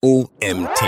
OMT.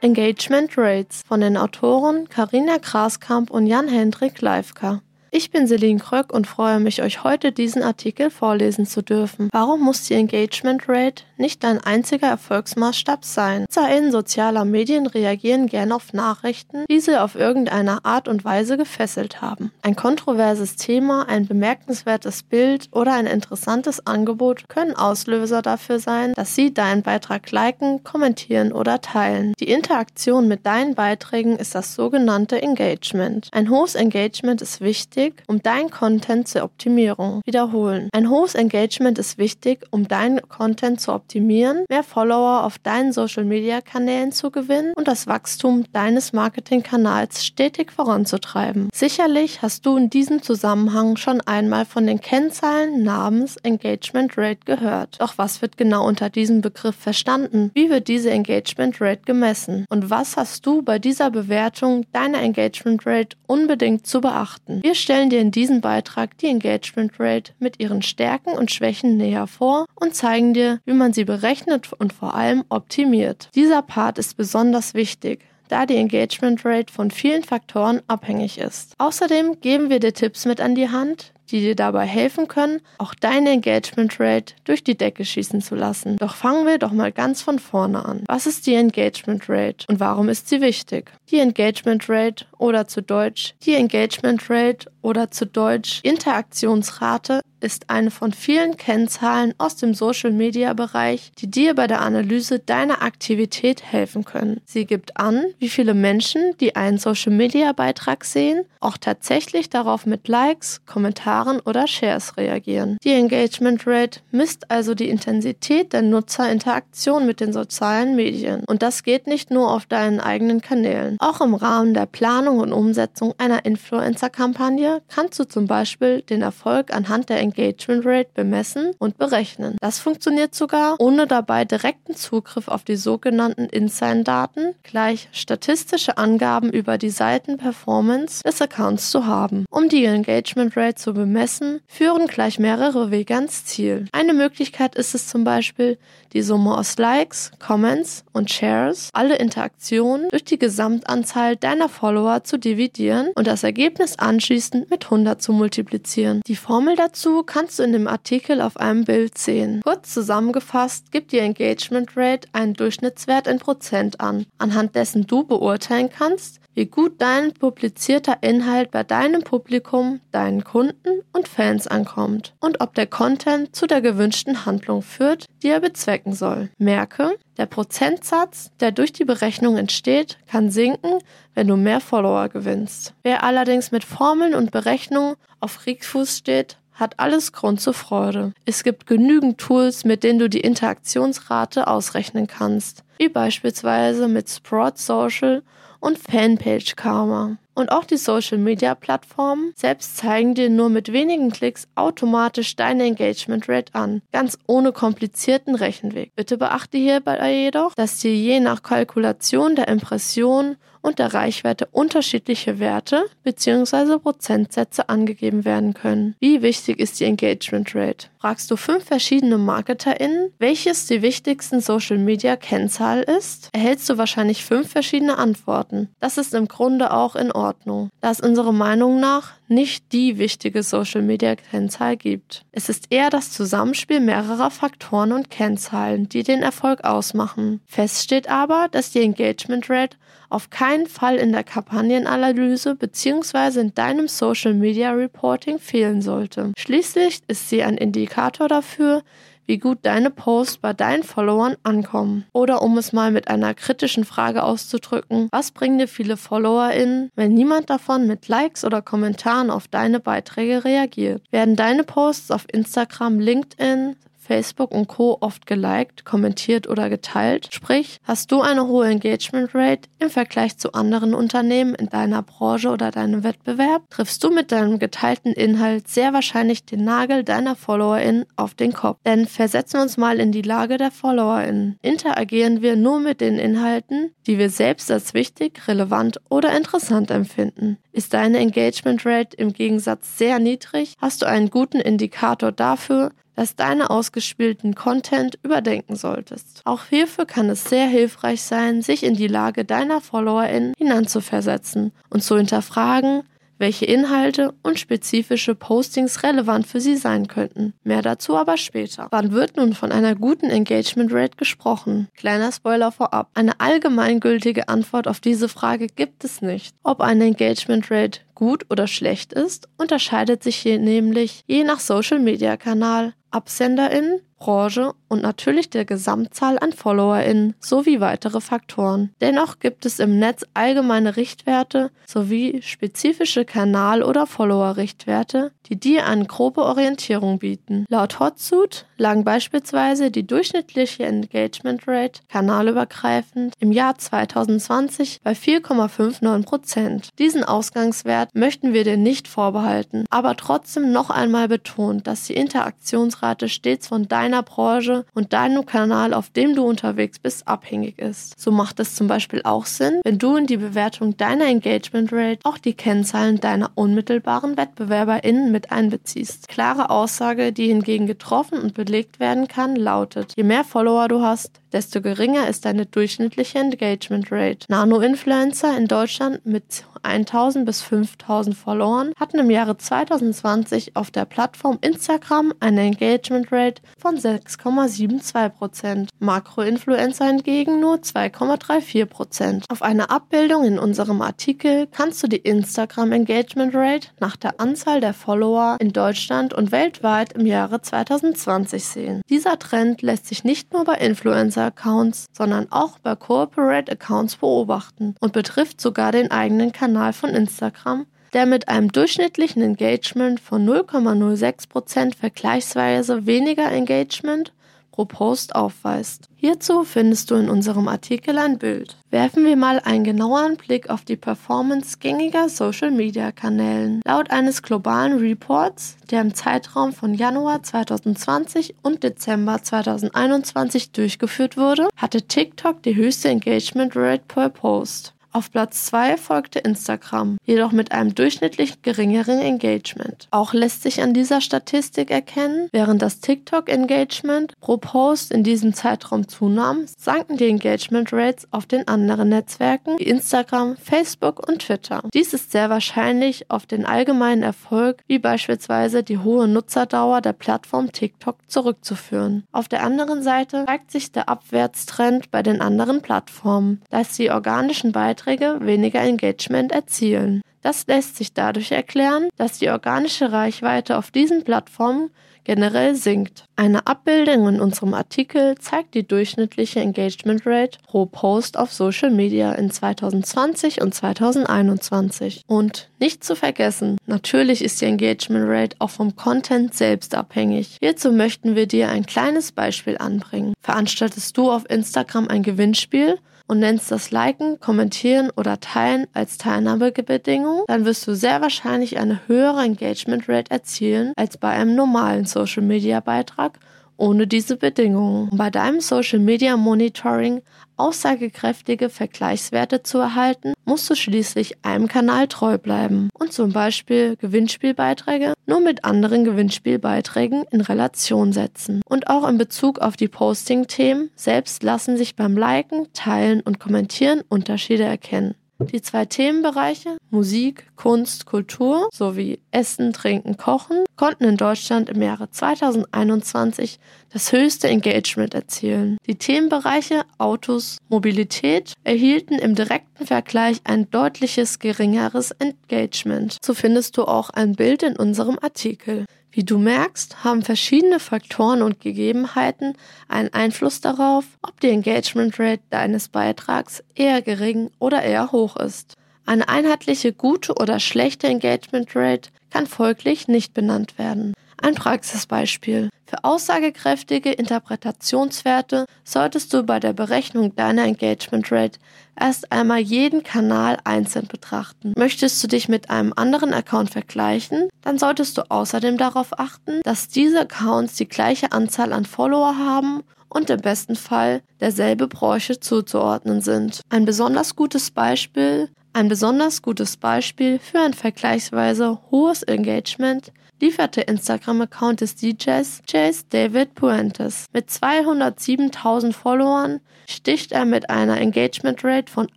Engagement Rates von den Autoren Karina Graskamp und Jan-Hendrik Leifka. Ich bin Celine Kröck und freue mich, euch heute diesen Artikel vorlesen zu dürfen. Warum muss die Engagement Rate nicht dein einziger Erfolgsmaßstab sein? NutzerInnen sozialer Medien reagieren gern auf Nachrichten, die sie auf irgendeine Art und Weise gefesselt haben. Ein kontroverses Thema, ein bemerkenswertes Bild oder ein interessantes Angebot können Auslöser dafür sein, dass sie deinen Beitrag liken, kommentieren oder teilen. Die Interaktion mit deinen Beiträgen ist das sogenannte Engagement. Ein hohes Engagement ist wichtig, um deinen Content zur Optimierung. Wiederholen. Ein hohes Engagement ist wichtig, um deinen Content zu optimieren, mehr Follower auf deinen Social Media Kanälen zu gewinnen und das Wachstum deines Marketingkanals stetig voranzutreiben. Sicherlich hast du in diesem Zusammenhang schon einmal von den Kennzahlen namens Engagement Rate gehört. Doch was wird genau unter diesem Begriff verstanden? Wie wird diese Engagement Rate gemessen? Und was hast du bei dieser Bewertung deiner Engagement Rate unbedingt zu beachten? Wir stellen dir in diesem Beitrag die Engagement Rate mit ihren Stärken und Schwächen näher vor und zeigen dir, wie man sie berechnet und vor allem optimiert. Dieser Part ist besonders wichtig da die Engagement Rate von vielen Faktoren abhängig ist. Außerdem geben wir dir Tipps mit an die Hand, die dir dabei helfen können, auch deine Engagement Rate durch die Decke schießen zu lassen. Doch fangen wir doch mal ganz von vorne an. Was ist die Engagement Rate und warum ist sie wichtig? Die Engagement Rate oder zu Deutsch die Engagement Rate oder zu Deutsch Interaktionsrate ist eine von vielen Kennzahlen aus dem Social-Media-Bereich, die dir bei der Analyse deiner Aktivität helfen können. Sie gibt an, wie viele Menschen, die einen Social-Media-Beitrag sehen, auch tatsächlich darauf mit Likes, Kommentaren oder Shares reagieren. Die Engagement Rate misst also die Intensität der Nutzerinteraktion mit den sozialen Medien. Und das geht nicht nur auf deinen eigenen Kanälen. Auch im Rahmen der Planung und Umsetzung einer Influencer-Kampagne kannst du zum Beispiel den Erfolg anhand der Engagement Rate bemessen und berechnen. Das funktioniert sogar, ohne dabei direkten Zugriff auf die sogenannten Insign-Daten gleich statistische Angaben über die Seitenperformance des Accounts zu haben. Um die Engagement Rate zu bemessen, führen gleich mehrere Wege ans Ziel. Eine Möglichkeit ist es zum Beispiel, die Summe aus Likes, Comments und Shares, alle Interaktionen durch die Gesamtanzahl deiner Follower zu dividieren und das Ergebnis anschließend mit 100 zu multiplizieren. Die Formel dazu kannst du in dem Artikel auf einem Bild sehen. Kurz zusammengefasst gibt die Engagement Rate einen Durchschnittswert in Prozent an, anhand dessen du beurteilen kannst, wie gut dein publizierter Inhalt bei deinem Publikum, deinen Kunden und Fans ankommt und ob der Content zu der gewünschten Handlung führt, die er bezwecken soll. Merke, der Prozentsatz, der durch die Berechnung entsteht, kann sinken, wenn du mehr Follower gewinnst. Wer allerdings mit Formeln und Berechnungen auf Kriegsfuß steht, hat alles Grund zur Freude. Es gibt genügend Tools, mit denen du die Interaktionsrate ausrechnen kannst, wie beispielsweise mit Sprout Social und Fanpage Karma. Und auch die Social Media Plattformen selbst zeigen dir nur mit wenigen Klicks automatisch deine Engagement Rate an, ganz ohne komplizierten Rechenweg. Bitte beachte hierbei jedoch, dass dir je nach Kalkulation der Impression und der Reichweite unterschiedliche Werte bzw. Prozentsätze angegeben werden können. Wie wichtig ist die Engagement Rate? Fragst du fünf verschiedene MarketerInnen, welches die wichtigsten Social Media Kennzahl ist, erhältst du wahrscheinlich fünf verschiedene Antworten. Das ist im Grunde auch in Ordnung, da es unserer Meinung nach nicht die wichtige Social Media Kennzahl gibt. Es ist eher das Zusammenspiel mehrerer Faktoren und Kennzahlen, die den Erfolg ausmachen. Fest steht aber, dass die Engagement Rate auf keinen Fall in der Kampagnenanalyse bzw. in deinem Social Media Reporting fehlen sollte. Schließlich ist sie ein Indikator dafür, wie gut deine Posts bei deinen Followern ankommen. Oder um es mal mit einer kritischen Frage auszudrücken, was bringen dir viele FollowerInnen, wenn niemand davon mit Likes oder Kommentaren auf deine Beiträge reagiert? Werden deine Posts auf Instagram, LinkedIn, Facebook und Co. oft geliked, kommentiert oder geteilt. Sprich, hast du eine hohe Engagement Rate im Vergleich zu anderen Unternehmen in deiner Branche oder deinem Wettbewerb, triffst du mit deinem geteilten Inhalt sehr wahrscheinlich den Nagel deiner FollowerInnen auf den Kopf. Denn versetzen wir uns mal in die Lage der FollowerInnen. Interagieren wir nur mit den Inhalten, die wir selbst als wichtig, relevant oder interessant empfinden. Ist deine Engagement Rate im Gegensatz sehr niedrig, hast du einen guten Indikator dafür, dass deine ausgespielten Content überdenken solltest. Auch hierfür kann es sehr hilfreich sein, sich in die Lage deiner FollowerInnen hineinzuversetzen und zu hinterfragen, welche Inhalte und spezifische Postings relevant für sie sein könnten. Mehr dazu aber später. Wann wird nun von einer guten Engagement Rate gesprochen? Kleiner Spoiler vorab. Eine allgemeingültige Antwort auf diese Frage gibt es nicht. Ob eine Engagement Rate gut oder schlecht ist, unterscheidet sich hier nämlich je nach Social Media Kanal, AbsenderInnen, Branche und natürlich der Gesamtzahl an FollowerInnen sowie weitere Faktoren. Dennoch gibt es im Netz allgemeine Richtwerte sowie spezifische Kanal- oder Follower-Richtwerte, die dir eine grobe Orientierung bieten. Laut Hotsuite lagen beispielsweise die durchschnittliche Engagement Rate kanalübergreifend im Jahr 2020 bei 4,59% Diesen Ausgangswert möchten wir dir nicht vorbehalten, aber trotzdem noch einmal betont, dass die Interaktionsrate stets von deiner Branche und deinem Kanal, auf dem du unterwegs bist, abhängig ist. So macht es zum Beispiel auch Sinn, wenn du in die Bewertung deiner Engagement Rate auch die Kennzahlen deiner unmittelbaren WettbewerberInnen mit einbeziehst. Klare Aussage, die hingegen getroffen und belegt werden kann, lautet, je mehr Follower du hast, desto geringer ist deine durchschnittliche Engagement Rate. Nano-Influencer in Deutschland mit 1000 bis 5000 Followern hatten im Jahre 2020 auf der Plattform Instagram eine Engagement Rate von 6,72%. Makro-Influencer hingegen nur 2,34%. Auf einer Abbildung in unserem Artikel kannst du die Instagram Engagement Rate nach der Anzahl der Follower in Deutschland und weltweit im Jahre 2020 sehen. Dieser Trend lässt sich nicht nur bei Influencer-Accounts, sondern auch bei Corporate Accounts beobachten und betrifft sogar den eigenen Kanal Kanal von Instagram, der mit einem durchschnittlichen Engagement von 0,06% vergleichsweise weniger Engagement pro Post aufweist. Hierzu findest du in unserem Artikel ein Bild. Werfen wir mal einen genaueren Blick auf die Performance gängiger Social-Media-Kanälen. Laut eines globalen Reports, der im Zeitraum von Januar 2020 und Dezember 2021 durchgeführt wurde, hatte TikTok die höchste Engagement Rate per Post. Auf Platz 2 folgte Instagram, jedoch mit einem durchschnittlich geringeren Engagement. Auch lässt sich an dieser Statistik erkennen, während das TikTok-Engagement pro Post in diesem Zeitraum zunahm, sanken die Engagement Rates auf den anderen Netzwerken wie Instagram, Facebook und Twitter. Dies ist sehr wahrscheinlich auf den allgemeinen Erfolg wie beispielsweise die hohe Nutzerdauer der Plattform TikTok zurückzuführen. Auf der anderen Seite zeigt sich der Abwärtstrend bei den anderen Plattformen, da es die organischen Beiträge Beiträge weniger Engagement erzielen. Das lässt sich dadurch erklären, dass die organische Reichweite auf diesen Plattformen generell sinkt. Eine Abbildung in unserem Artikel zeigt die durchschnittliche Engagement Rate pro Post auf Social Media in 2020 und 2021. Und nicht zu vergessen, natürlich ist die Engagement Rate auch vom Content selbst abhängig. Hierzu möchten wir dir ein kleines Beispiel anbringen. Veranstaltest du auf Instagram ein Gewinnspiel und nennst das Liken, Kommentieren oder Teilen als Teilnahmebedingung, dann wirst du sehr wahrscheinlich eine höhere Engagement Rate erzielen als bei einem normalen Social Media Beitrag ohne diese Bedingungen. Um bei deinem Social Media Monitoring aussagekräftige Vergleichswerte zu erhalten, musst du schließlich einem Kanal treu bleiben und zum Beispiel Gewinnspielbeiträge nur mit anderen Gewinnspielbeiträgen in Relation setzen. Und auch in Bezug auf die Posting-Themen selbst lassen sich beim Liken, Teilen und Kommentieren Unterschiede erkennen. Die zwei Themenbereiche Musik, Kunst, Kultur sowie Essen, Trinken, Kochen konnten in Deutschland im Jahre 2021 das höchste Engagement erzielen. Die Themenbereiche Autos, Mobilität erhielten im direkten Vergleich ein deutliches geringeres Engagement. So findest du auch ein Bild in unserem Artikel. Wie du merkst, haben verschiedene Faktoren und Gegebenheiten einen Einfluss darauf, ob die Engagement Rate deines Beitrags eher gering oder eher hoch ist. Eine einheitliche gute oder schlechte Engagement Rate kann folglich nicht benannt werden. Ein Praxisbeispiel. Für aussagekräftige Interpretationswerte solltest du bei der Berechnung deiner Engagement Rate erst einmal jeden Kanal einzeln betrachten. Möchtest du dich mit einem anderen Account vergleichen, dann solltest du außerdem darauf achten, dass diese Accounts die gleiche Anzahl an Follower haben und im besten Fall derselbe Branche zuzuordnen sind. Ein besonders gutes Beispiel ein besonders gutes Beispiel für ein vergleichsweise hohes Engagement liefert der Instagram-Account des DJs Chase David Puentes. Mit 207.000 Followern sticht er mit einer Engagement Rate von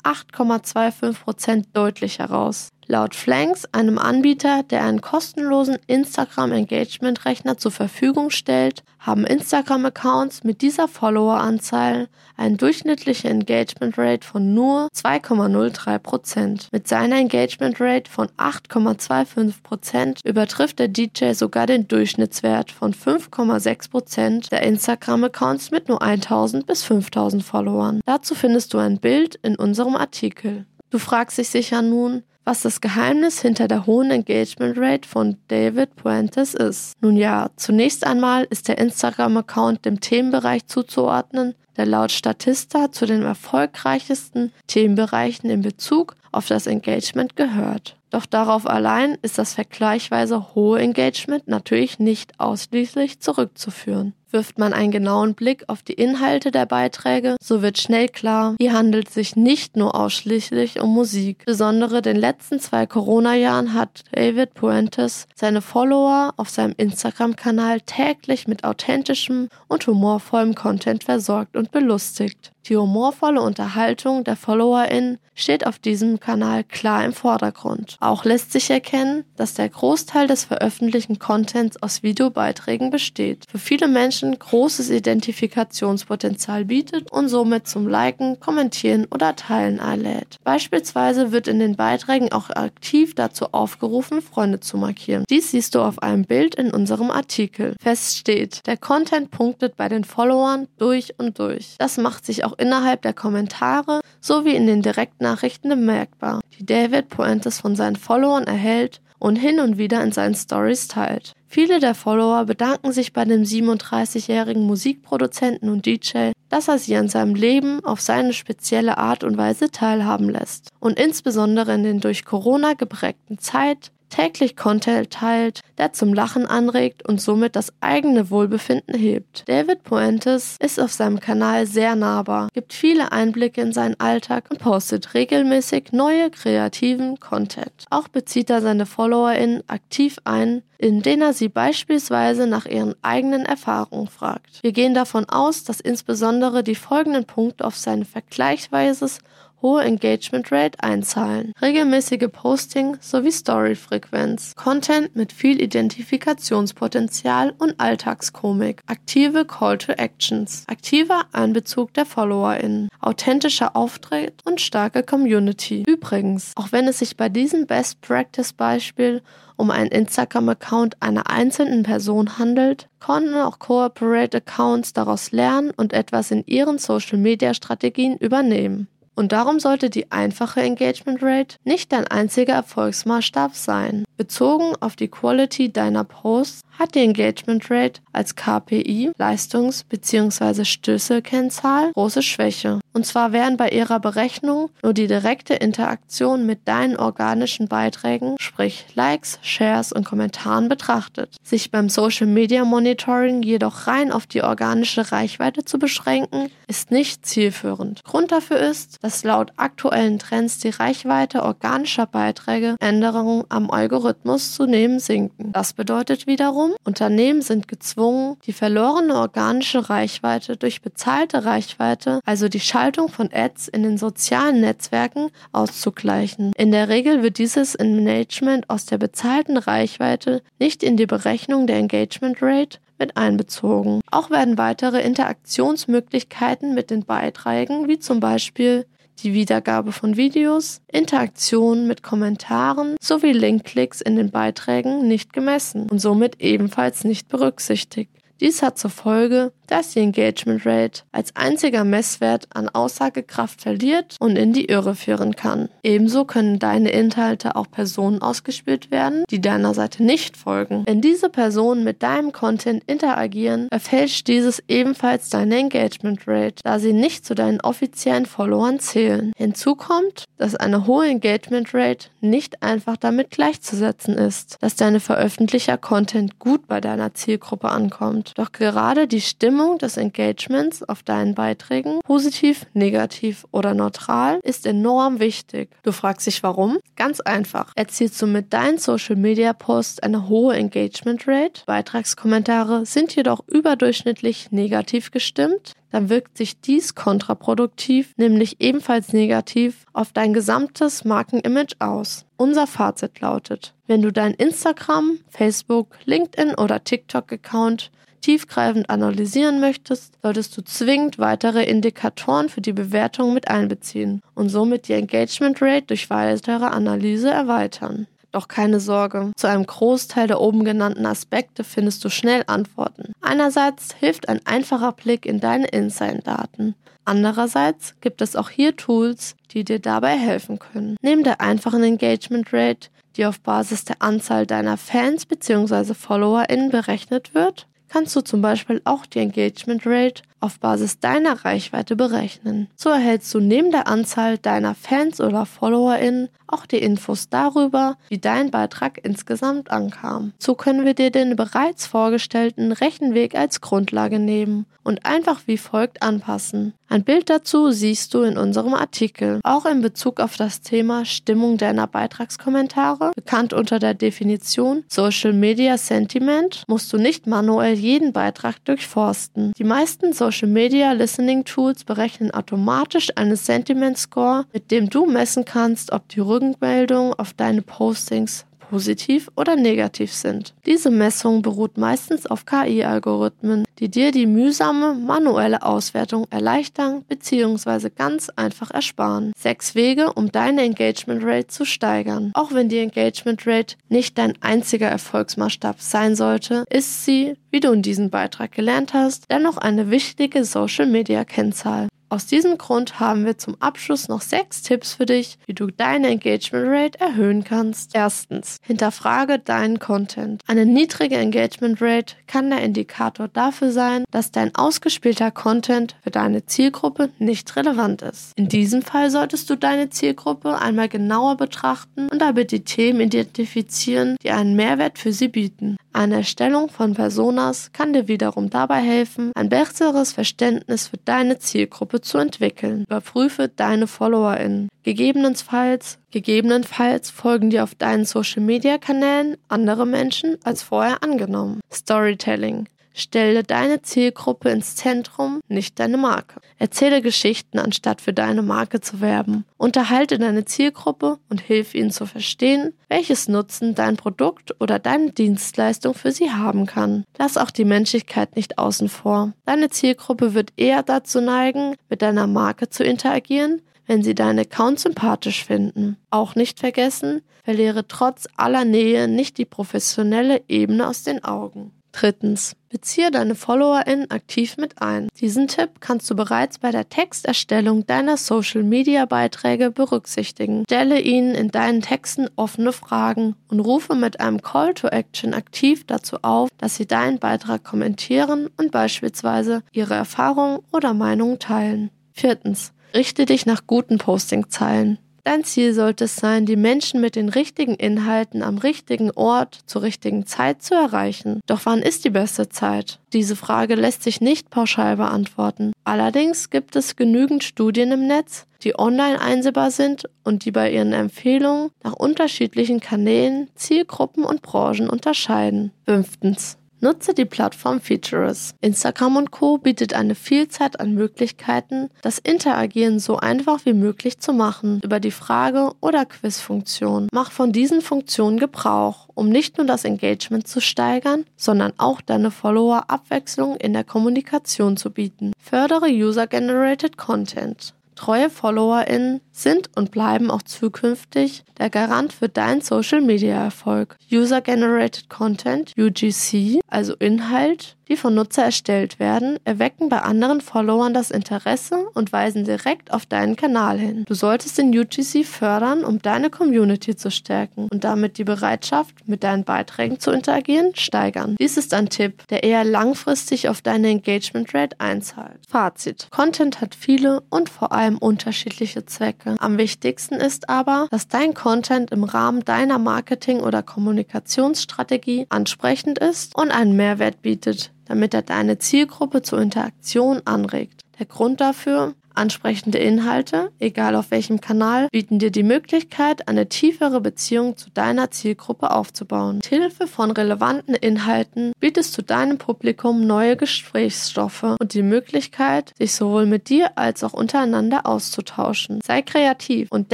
8,25% deutlich heraus. Laut Flanks, einem Anbieter, der einen kostenlosen Instagram-Engagement-Rechner zur Verfügung stellt, haben Instagram-Accounts mit dieser Follower-Anzahl eine durchschnittliche Engagement-Rate von nur 2,03%. Mit seiner Engagement-Rate von 8,25% übertrifft der DJ sogar den Durchschnittswert von 5,6% der Instagram-Accounts mit nur 1000 bis 5000 Followern. Dazu findest du ein Bild in unserem Artikel. Du fragst dich sicher nun, was das Geheimnis hinter der hohen Engagement Rate von David Puentes ist. Nun ja, zunächst einmal ist der Instagram-Account dem Themenbereich zuzuordnen, der laut Statista zu den erfolgreichsten Themenbereichen in Bezug auf das Engagement gehört. Doch darauf allein ist das vergleichsweise hohe Engagement natürlich nicht ausschließlich zurückzuführen. Wirft man einen genauen Blick auf die Inhalte der Beiträge, so wird schnell klar, hier handelt es sich nicht nur ausschließlich um Musik. Besonders den letzten zwei Corona-Jahren hat David Puentes seine Follower auf seinem Instagram-Kanal täglich mit authentischem und humorvollem Content versorgt und belustigt. Die humorvolle Unterhaltung der FollowerInnen steht auf diesem Kanal klar im Vordergrund. Auch lässt sich erkennen, dass der Großteil des veröffentlichten Contents aus Videobeiträgen besteht. Für viele Menschen großes Identifikationspotenzial bietet und somit zum Liken, Kommentieren oder Teilen einlädt. Beispielsweise wird in den Beiträgen auch aktiv dazu aufgerufen, Freunde zu markieren. Dies siehst du auf einem Bild in unserem Artikel. Fest steht, der Content punktet bei den Followern durch und durch. Das macht sich auch innerhalb der Kommentare sowie in den Direktnachrichten bemerkbar, die David Puentes von seinen Followern erhält und hin und wieder in seinen Stories teilt. Viele der Follower bedanken sich bei dem 37-jährigen Musikproduzenten und DJ, dass er sie an seinem Leben auf seine spezielle Art und Weise teilhaben lässt und insbesondere in den durch Corona geprägten Zeit täglich Content teilt, der zum Lachen anregt und somit das eigene Wohlbefinden hebt. David Puentes ist auf seinem Kanal sehr nahbar, gibt viele Einblicke in seinen Alltag und postet regelmäßig neue kreativen Content. Auch bezieht er seine FollowerInnen aktiv ein, indem er sie beispielsweise nach ihren eigenen Erfahrungen fragt. Wir gehen davon aus, dass insbesondere die folgenden Punkte auf sein vergleichsweises hohe Engagement Rate einzahlen, regelmäßige Posting sowie Story-Frequenz, Content mit viel Identifikationspotenzial und Alltagskomik, aktive Call to Actions, aktiver Einbezug der FollowerInnen, authentischer Auftritt und starke Community. Übrigens, auch wenn es sich bei diesem Best Practice Beispiel um einen Instagram-Account einer einzelnen Person handelt, konnten auch Corporate Accounts daraus lernen und etwas in ihren Social-Media-Strategien übernehmen. Und darum sollte die einfache Engagement Rate nicht dein einziger Erfolgsmaßstab sein. Bezogen auf die Quality deiner Posts hat die Engagement Rate als KPI, Leistungs- bzw. Schlüsselkennzahl, große Schwäche. Und zwar werden bei ihrer Berechnung nur die direkte Interaktion mit deinen organischen Beiträgen, sprich Likes, Shares und Kommentaren betrachtet. Sich beim Social Media Monitoring jedoch rein auf die organische Reichweite zu beschränken, ist nicht zielführend. Grund dafür ist, dass laut aktuellen Trends die Reichweite organischer Beiträge Änderungen am Algorithmus zunehmend sinken. Das bedeutet wiederum, Unternehmen sind gezwungen, die verlorene organische Reichweite durch bezahlte Reichweite, also die Schaltung von Ads in den sozialen Netzwerken, auszugleichen. In der Regel wird dieses Management aus der bezahlten Reichweite nicht in die Berechnung der Engagement Rate mit einbezogen. Auch werden weitere Interaktionsmöglichkeiten mit den Beiträgen, wie zum Beispiel die Wiedergabe von Videos, Interaktion mit Kommentaren sowie Linkklicks in den Beiträgen nicht gemessen und somit ebenfalls nicht berücksichtigt. Dies hat zur Folge, dass die Engagement Rate als einziger Messwert an Aussagekraft verliert und in die Irre führen kann. Ebenso können deine Inhalte auch Personen ausgespielt werden, die deiner Seite nicht folgen. Wenn diese Personen mit deinem Content interagieren, verfälscht dieses ebenfalls deine Engagement Rate, da sie nicht zu deinen offiziellen Followern zählen. Hinzu kommt, dass eine hohe Engagement Rate nicht einfach damit gleichzusetzen ist, dass deine veröffentlichter Content gut bei deiner Zielgruppe ankommt. Doch gerade die Stimme Stimmung des Engagements auf deinen Beiträgen, positiv, negativ oder neutral, ist enorm wichtig. Du fragst dich warum? Ganz einfach. Erzielst du mit deinen Social Media Posts eine hohe Engagement Rate? Beitragskommentare sind jedoch überdurchschnittlich negativ gestimmt? dann wirkt sich dies kontraproduktiv, nämlich ebenfalls negativ, auf dein gesamtes Markenimage aus. Unser Fazit lautet, wenn du dein Instagram, Facebook, LinkedIn oder TikTok-Account tiefgreifend analysieren möchtest, solltest du zwingend weitere Indikatoren für die Bewertung mit einbeziehen und somit die Engagement Rate durch weitere Analyse erweitern. Doch keine Sorge, zu einem Großteil der oben genannten Aspekte findest du schnell Antworten. Einerseits hilft ein einfacher Blick in deine Insight-Daten. Andererseits gibt es auch hier Tools, die dir dabei helfen können. Neben der einfachen Engagement Rate, die auf Basis der Anzahl deiner Fans bzw. FollowerInnen berechnet wird, kannst du zum Beispiel auch die Engagement Rate auf Basis deiner Reichweite berechnen. So erhältst du neben der Anzahl deiner Fans oder FollowerInnen auch die Infos darüber, wie dein Beitrag insgesamt ankam. So können wir dir den bereits vorgestellten Rechenweg als Grundlage nehmen und einfach wie folgt anpassen. Ein Bild dazu siehst du in unserem Artikel. Auch in Bezug auf das Thema Stimmung deiner Beitragskommentare, bekannt unter der Definition Social Media Sentiment, musst du nicht manuell jeden Beitrag durchforsten. Die meisten Social Social Media Listening Tools berechnen automatisch einen Sentiment Score, mit dem du messen kannst, ob die Rückmeldungen auf deine Postings positiv oder negativ sind. Diese Messung beruht meistens auf KI-Algorithmen, die dir die mühsame manuelle Auswertung erleichtern bzw. ganz einfach ersparen. Sechs Wege, um deine Engagement Rate zu steigern. Auch wenn die Engagement Rate nicht dein einziger Erfolgsmaßstab sein sollte, ist sie, wie du in diesem Beitrag gelernt hast, dennoch eine wichtige Social-Media-Kennzahl. Aus diesem Grund haben wir zum Abschluss noch sechs Tipps für dich, wie du deine Engagement Rate erhöhen kannst. Erstens, hinterfrage deinen Content. Eine niedrige Engagement Rate kann der Indikator dafür sein, dass dein ausgespielter Content für deine Zielgruppe nicht relevant ist. In diesem Fall solltest du deine Zielgruppe einmal genauer betrachten und dabei die Themen identifizieren, die einen Mehrwert für sie bieten. Eine Erstellung von Personas kann dir wiederum dabei helfen, ein besseres Verständnis für deine Zielgruppe zu entwickeln. Überprüfe deine FollowerInnen. Gegebenenfalls, gegebenenfalls folgen dir auf deinen Social Media Kanälen andere Menschen als vorher angenommen. Storytelling. Stelle deine Zielgruppe ins Zentrum, nicht deine Marke. Erzähle Geschichten, anstatt für deine Marke zu werben. Unterhalte deine Zielgruppe und hilf ihnen zu verstehen, welches Nutzen dein Produkt oder deine Dienstleistung für sie haben kann. Lass auch die Menschlichkeit nicht außen vor. Deine Zielgruppe wird eher dazu neigen, mit deiner Marke zu interagieren, wenn sie deinen Account sympathisch finden. Auch nicht vergessen, verliere trotz aller Nähe nicht die professionelle Ebene aus den Augen. Drittens. Beziehe deine FollowerInnen aktiv mit ein. Diesen Tipp kannst du bereits bei der Texterstellung deiner Social Media Beiträge berücksichtigen. Stelle ihnen in deinen Texten offene Fragen und rufe mit einem Call to Action aktiv dazu auf, dass sie deinen Beitrag kommentieren und beispielsweise ihre Erfahrungen oder Meinungen teilen. Viertens. Richte dich nach guten Postingzeilen. Dein Ziel sollte es sein, die Menschen mit den richtigen Inhalten am richtigen Ort zur richtigen Zeit zu erreichen. Doch wann ist die beste Zeit? Diese Frage lässt sich nicht pauschal beantworten. Allerdings gibt es genügend Studien im Netz, die online einsehbar sind und die bei ihren Empfehlungen nach unterschiedlichen Kanälen, Zielgruppen und Branchen unterscheiden. Fünftens. Nutze die Plattform Features. Instagram und Co. bietet eine Vielzahl an Möglichkeiten, das Interagieren so einfach wie möglich zu machen über die Frage- oder Quizfunktion. Mach von diesen Funktionen Gebrauch, um nicht nur das Engagement zu steigern, sondern auch deine Follower Abwechslung in der Kommunikation zu bieten. Fördere User-Generated Content. Treue FollowerInnen sind und bleiben auch zukünftig der Garant für deinen Social Media Erfolg. User Generated Content, UGC, also Inhalt, die von Nutzer erstellt werden, erwecken bei anderen Followern das Interesse und weisen direkt auf deinen Kanal hin. Du solltest den UGC fördern, um deine Community zu stärken und damit die Bereitschaft, mit deinen Beiträgen zu interagieren, steigern. Dies ist ein Tipp, der eher langfristig auf deine Engagement Rate einzahlt. Fazit. Content hat viele und vor allem unterschiedliche Zwecke. Marke. Am wichtigsten ist aber, dass dein Content im Rahmen deiner Marketing- oder Kommunikationsstrategie ansprechend ist und einen Mehrwert bietet, damit er deine Zielgruppe zur Interaktion anregt. Der Grund dafür, Ansprechende Inhalte, egal auf welchem Kanal, bieten dir die Möglichkeit, eine tiefere Beziehung zu deiner Zielgruppe aufzubauen. Mit Hilfe von relevanten Inhalten bietest du deinem Publikum neue Gesprächsstoffe und die Möglichkeit, sich sowohl mit dir als auch untereinander auszutauschen. Sei kreativ und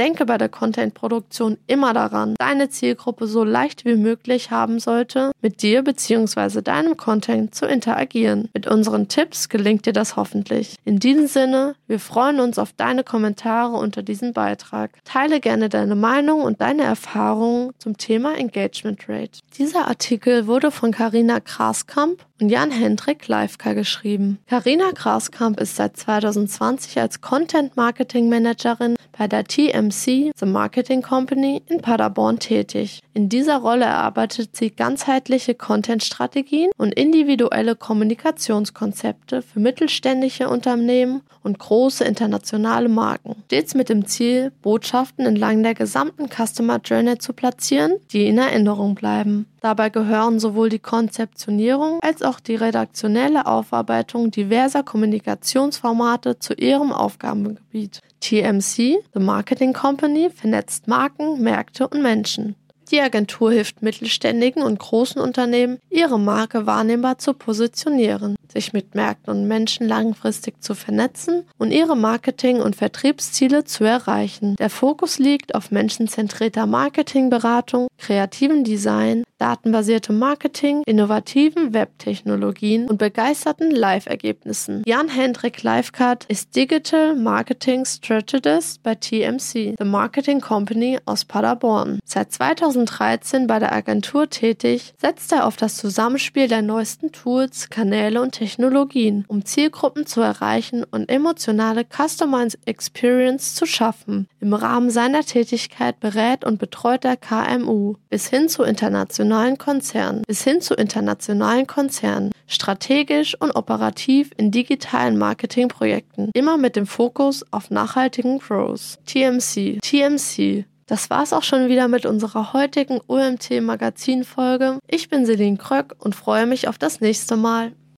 denke bei der Contentproduktion immer daran, deine Zielgruppe so leicht wie möglich haben sollte, mit dir bzw. deinem Content zu interagieren. Mit unseren Tipps gelingt dir das hoffentlich. In diesem Sinne, wir freuen freuen uns auf deine Kommentare unter diesem Beitrag. Teile gerne deine Meinung und deine Erfahrungen zum Thema Engagement Rate. Dieser Artikel wurde von Karina Kraskamp und Jan-Hendrik Leifka geschrieben. Karina Graskamp ist seit 2020 als Content Marketing Managerin bei der TMC, The Marketing Company, in Paderborn tätig. In dieser Rolle erarbeitet sie ganzheitliche Content-Strategien und individuelle Kommunikationskonzepte für mittelständische Unternehmen und große internationale Marken. Stets mit dem Ziel, Botschaften entlang der gesamten Customer Journey zu platzieren, die in Erinnerung bleiben. Dabei gehören sowohl die Konzeptionierung als auch die redaktionelle Aufarbeitung diverser Kommunikationsformate zu ihrem Aufgabengebiet. TMC, The Marketing Company, vernetzt Marken, Märkte und Menschen. Die Agentur hilft mittelständigen und großen Unternehmen, ihre Marke wahrnehmbar zu positionieren, sich mit Märkten und Menschen langfristig zu vernetzen und ihre Marketing- und Vertriebsziele zu erreichen. Der Fokus liegt auf menschenzentrierter Marketingberatung, kreativen Design, datenbasiertem Marketing, innovativen Webtechnologien und begeisterten Live-Ergebnissen. Jan-Hendrik Livecard ist Digital Marketing Strategist bei TMC, The Marketing Company aus Paderborn. Seit 2013 bei der Agentur tätig, setzt er auf das Zusammenspiel der neuesten Tools, Kanäle und Technologien, um Zielgruppen zu erreichen und emotionale Customized Experience zu schaffen. Im Rahmen seiner Tätigkeit berät und betreut er KMU bis hin zu internationalen Konzernen. Bis hin zu internationalen Konzernen, strategisch und operativ in digitalen Marketingprojekten, immer mit dem Fokus auf nachhaltigen Growth. TMC, TMC, das war's auch schon wieder mit unserer heutigen OMT Magazin Folge. Ich bin Celine Kröck und freue mich auf das nächste Mal.